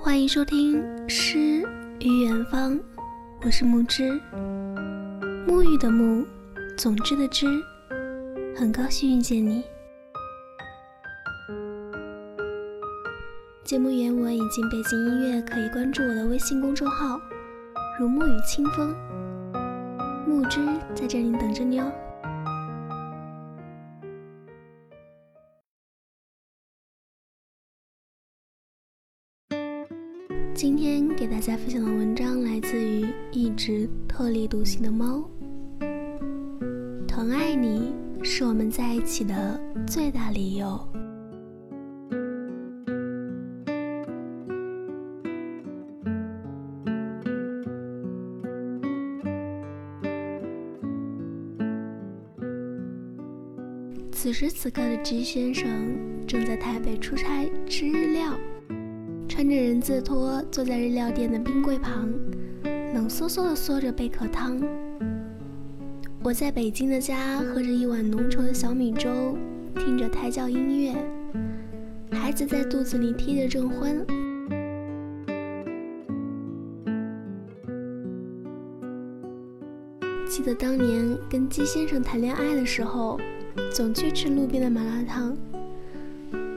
欢迎收听《诗与远方》，我是木之，沐浴的沐，总之的之，很高兴遇见你。节目原文以及背景音乐可以关注我的微信公众号“如沐雨清风”，木之在这里等着你哦。今天给大家分享的文章来自于一只特立独行的猫。疼爱你是我们在一起的最大理由。此时此刻的 G 先生正在台北出差吃日料。穿着人字拖坐在日料店的冰柜旁，冷飕飕地嗦着贝壳汤。我在北京的家喝着一碗浓稠的小米粥，听着胎教音乐，孩子在肚子里踢得正欢。记得当年跟鸡先生谈恋爱的时候，总去吃路边的麻辣烫，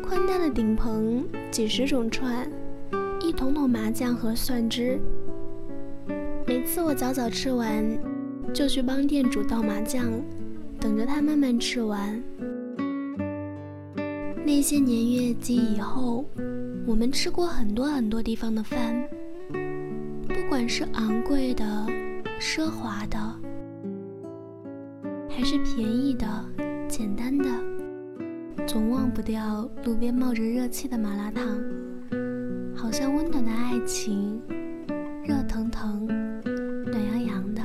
宽大的顶棚，几十种串。一桶桶麻酱和蒜汁，每次我早早吃完，就去帮店主倒麻酱，等着他慢慢吃完。那些年月及以后，我们吃过很多很多地方的饭，不管是昂贵的、奢华的，还是便宜的、简单的，总忘不掉路边冒着热气的麻辣烫。好像温暖的爱情，热腾腾、暖洋洋的。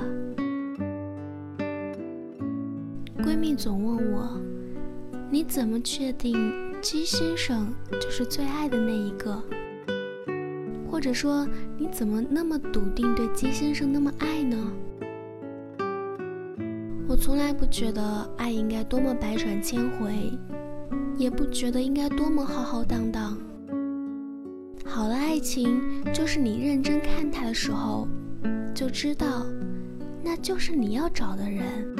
闺蜜总问我：“你怎么确定姬先生就是最爱的那一个？或者说，你怎么那么笃定对姬先生那么爱呢？”我从来不觉得爱应该多么百转千回，也不觉得应该多么浩浩荡荡。好的爱情，就是你认真看他的时候，就知道，那就是你要找的人。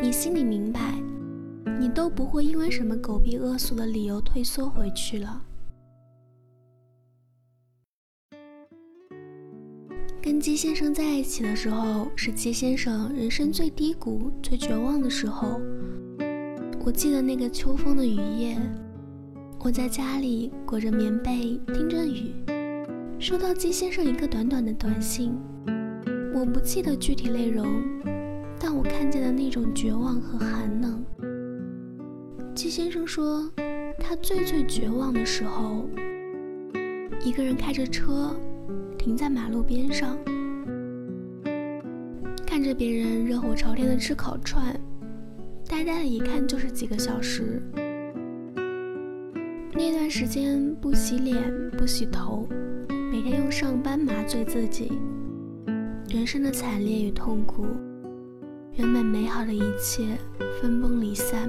你心里明白，你都不会因为什么狗屁恶俗的理由退缩回去了。跟姬先生在一起的时候，是姬先生人生最低谷、最绝望的时候。我记得那个秋风的雨夜。我在家里裹着棉被，听着雨，收到季先生一个短短的短信。我不记得具体内容，但我看见了那种绝望和寒冷。季先生说，他最最绝望的时候，一个人开着车，停在马路边上，看着别人热火朝天的吃烤串，呆呆的一看就是几个小时。那段时间不洗脸不洗头，每天用上班麻醉自己。人生的惨烈与痛苦，原本美好的一切分崩离散，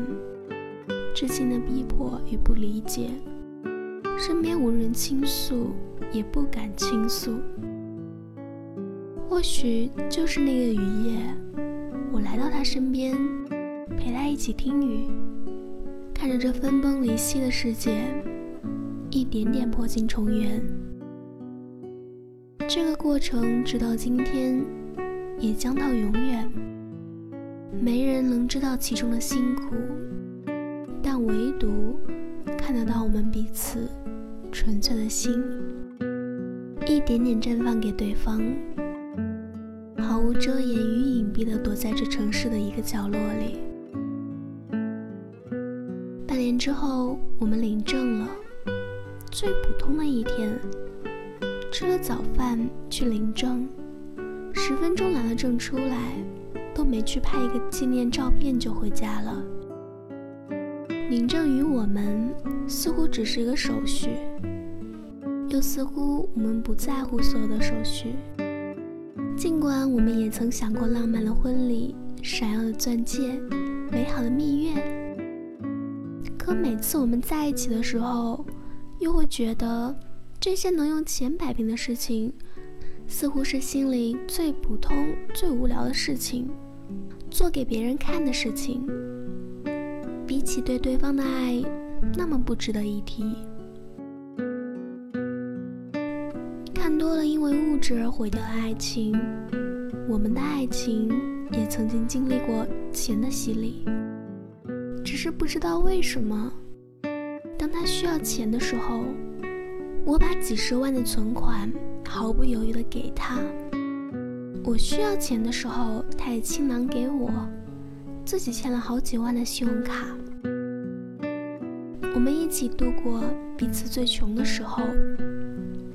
至亲的逼迫与不理解，身边无人倾诉，也不敢倾诉。或许就是那个雨夜，我来到他身边，陪他一起听雨。看着这分崩离析的世界，一点点破镜重圆。这个过程直到今天，也将到永远。没人能知道其中的辛苦，但唯独看得到我们彼此纯粹的心，一点点绽放给对方，毫无遮掩与隐蔽的躲在这城市的一个角落里。年之后，我们领证了。最普通的一天，吃了早饭去领证，十分钟拿了证出来，都没去拍一个纪念照片就回家了。领证于我们似乎只是一个手续，又似乎我们不在乎所有的手续。尽管我们也曾想过浪漫的婚礼、闪耀的钻戒、美好的蜜月。可每次我们在一起的时候，又会觉得这些能用钱摆平的事情，似乎是心里最普通、最无聊的事情，做给别人看的事情，比起对对方的爱，那么不值得一提。看多了因为物质而毁掉的爱情，我们的爱情也曾经经历过钱的洗礼。只是不知道为什么，当他需要钱的时候，我把几十万的存款毫不犹豫的给他；我需要钱的时候，他也倾囊给我，自己欠了好几万的信用卡。我们一起度过彼此最穷的时候，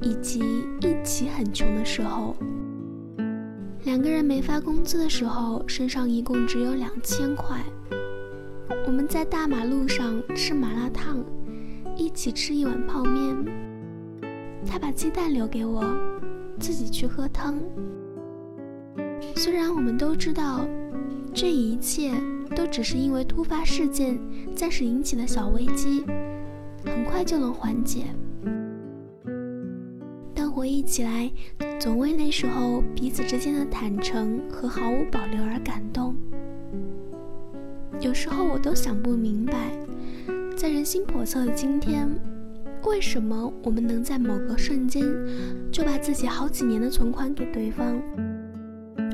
以及一起很穷的时候。两个人没发工资的时候，身上一共只有两千块。我们在大马路上吃麻辣烫，一起吃一碗泡面。他把鸡蛋留给我，自己去喝汤。虽然我们都知道，这一切都只是因为突发事件暂时引起的小危机，很快就能缓解。但回忆起来，总为那时候彼此之间的坦诚和毫无保留而感动。有时候我都想不明白，在人心叵测的今天，为什么我们能在某个瞬间就把自己好几年的存款给对方，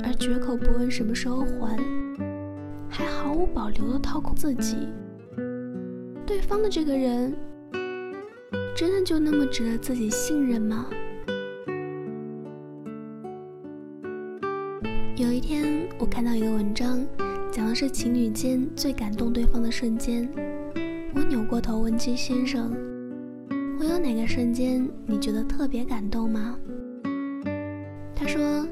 而绝口不问什么时候还，还毫无保留的掏空自己？对方的这个人，真的就那么值得自己信任吗？有一天，我看到一个文章。讲的是情侣间最感动对方的瞬间。我扭过头问季先生：“我有哪个瞬间你觉得特别感动吗？”他说：“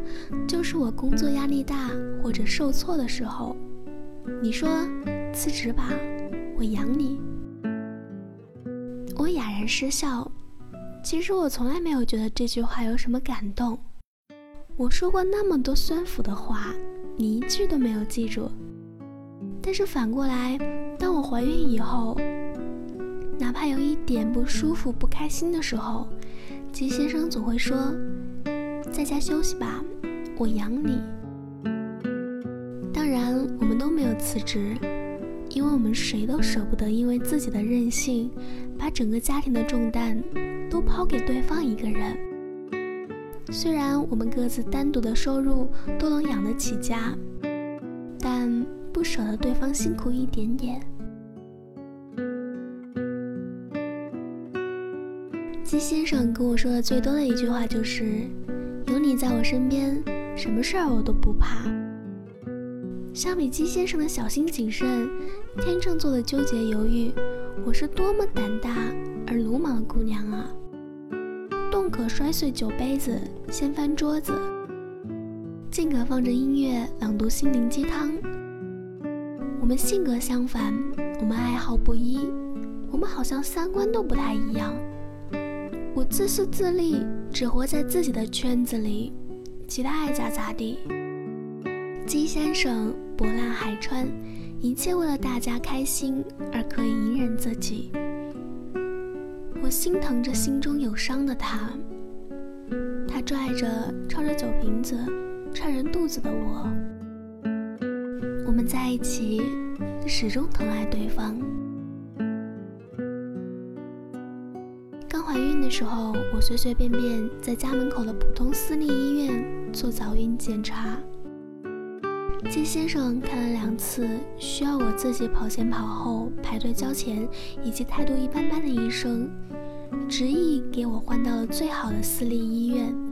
就是我工作压力大或者受挫的时候，你说辞职吧，我养你。”我哑然失笑。其实我从来没有觉得这句话有什么感动。我说过那么多酸腐的话，你一句都没有记住。但是反过来，当我怀孕以后，哪怕有一点不舒服、不开心的时候，吉先生总会说：“在家休息吧，我养你。”当然，我们都没有辞职，因为我们谁都舍不得因为自己的任性，把整个家庭的重担都抛给对方一个人。虽然我们各自单独的收入都能养得起家，但。不舍得对方辛苦一点点。鸡先生跟我说的最多的一句话就是：“有你在我身边，什么事儿我都不怕。”相比鸡先生的小心谨慎、天秤座的纠结犹豫，我是多么胆大而鲁莽的姑娘啊！动可摔碎酒杯子，掀翻桌子；静可放着音乐朗读心灵鸡汤。我们性格相反，我们爱好不一，我们好像三观都不太一样。我自私自利，只活在自己的圈子里，其他爱咋咋地。鸡先生博览海川，一切为了大家开心而可以隐忍自己。我心疼着心中有伤的他，他拽着抄着酒瓶子踹人肚子的我。我们在一起，始终疼爱对方。刚怀孕的时候，我随随便便在家门口的普通私立医院做早孕检查。金先生看了两次需要我自己跑前跑后排队交钱以及态度一般般的医生，执意给我换到了最好的私立医院。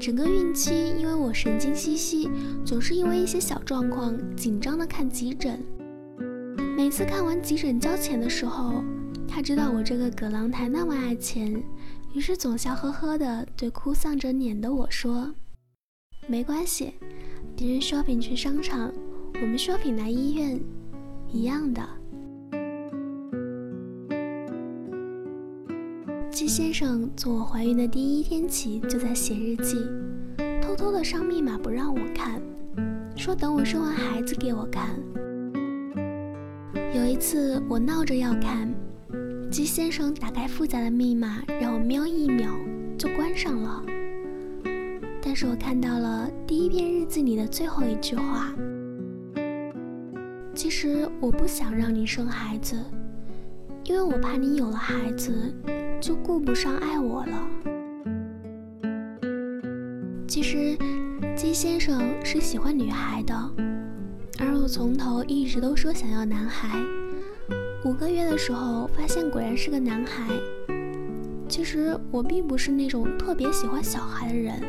整个孕期，因为我神经兮兮，总是因为一些小状况紧张的看急诊。每次看完急诊交钱的时候，他知道我这个葛朗台那么爱钱，于是总笑呵呵的对哭丧着脸的我说：“没关系，别人 shopping 去商场，我们 shopping 来医院，一样的。”季先生从我怀孕的第一天起就在写日记，偷偷的上密码不让我看，说等我生完孩子给我看。有一次我闹着要看，鸡先生打开复杂的密码，让我瞄一秒就关上了。但是我看到了第一篇日记里的最后一句话。其实我不想让你生孩子，因为我怕你有了孩子就顾不上爱我了。其实鸡先生是喜欢女孩的，而我从头一直都说想要男孩。五个月的时候发现果然是个男孩。其实我并不是那种特别喜欢小孩的人，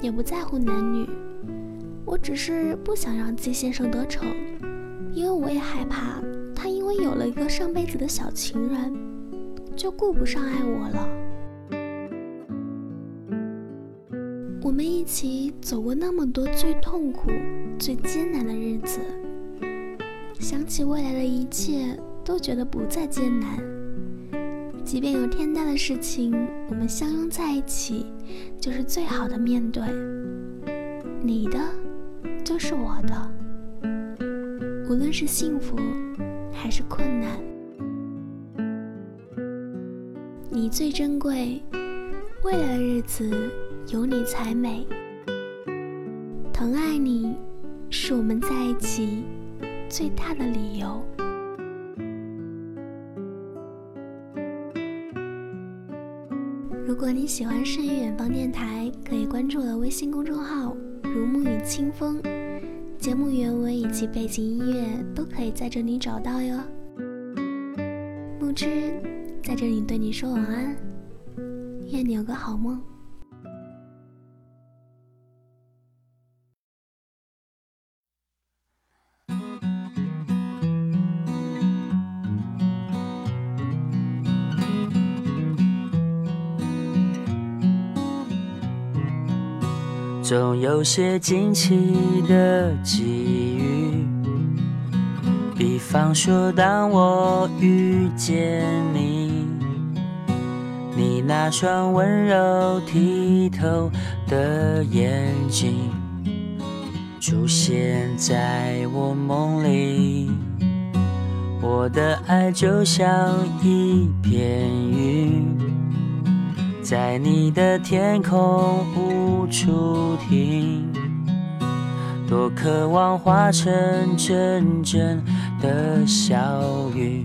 也不在乎男女，我只是不想让鸡先生得逞。因为我也害怕他因为有了一个上辈子的小情人，就顾不上爱我了。我们一起走过那么多最痛苦、最艰难的日子，想起未来的一切，都觉得不再艰难。即便有天大的事情，我们相拥在一起，就是最好的面对。你的，就是我的。无论是幸福还是困难，最珍贵。未来的日子有你才美。疼爱你，是我们在一起最大的理由。如果你喜欢《深远方电台》，可以关注我的微信公众号“如沐雨清风”。节目原文以及背景音乐都可以在这里找到哟。木之在这里对你说晚安，愿你有个好梦。总有些惊奇的际遇，比方说当我遇见你，你那双温柔剔透的眼睛出现在我梦里，我的爱就像一片云。在你的天空无处停，多渴望化成阵阵的小雨，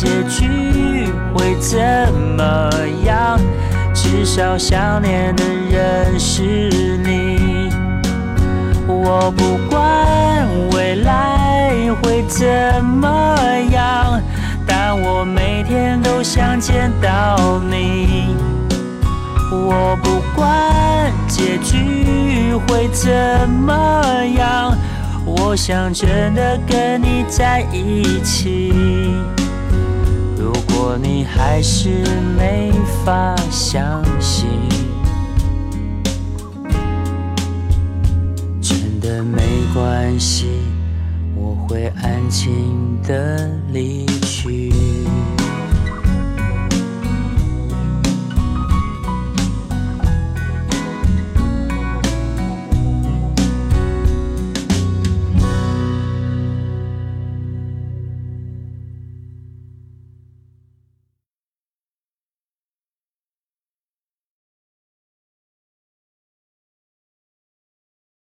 结局会怎么样，至少想念的人是你。我不管未来会怎么样，但我每天都想见到你。我不管结局。会怎么样？我想真的跟你在一起。如果你还是没法相信，真的没关系，我会安静的离去。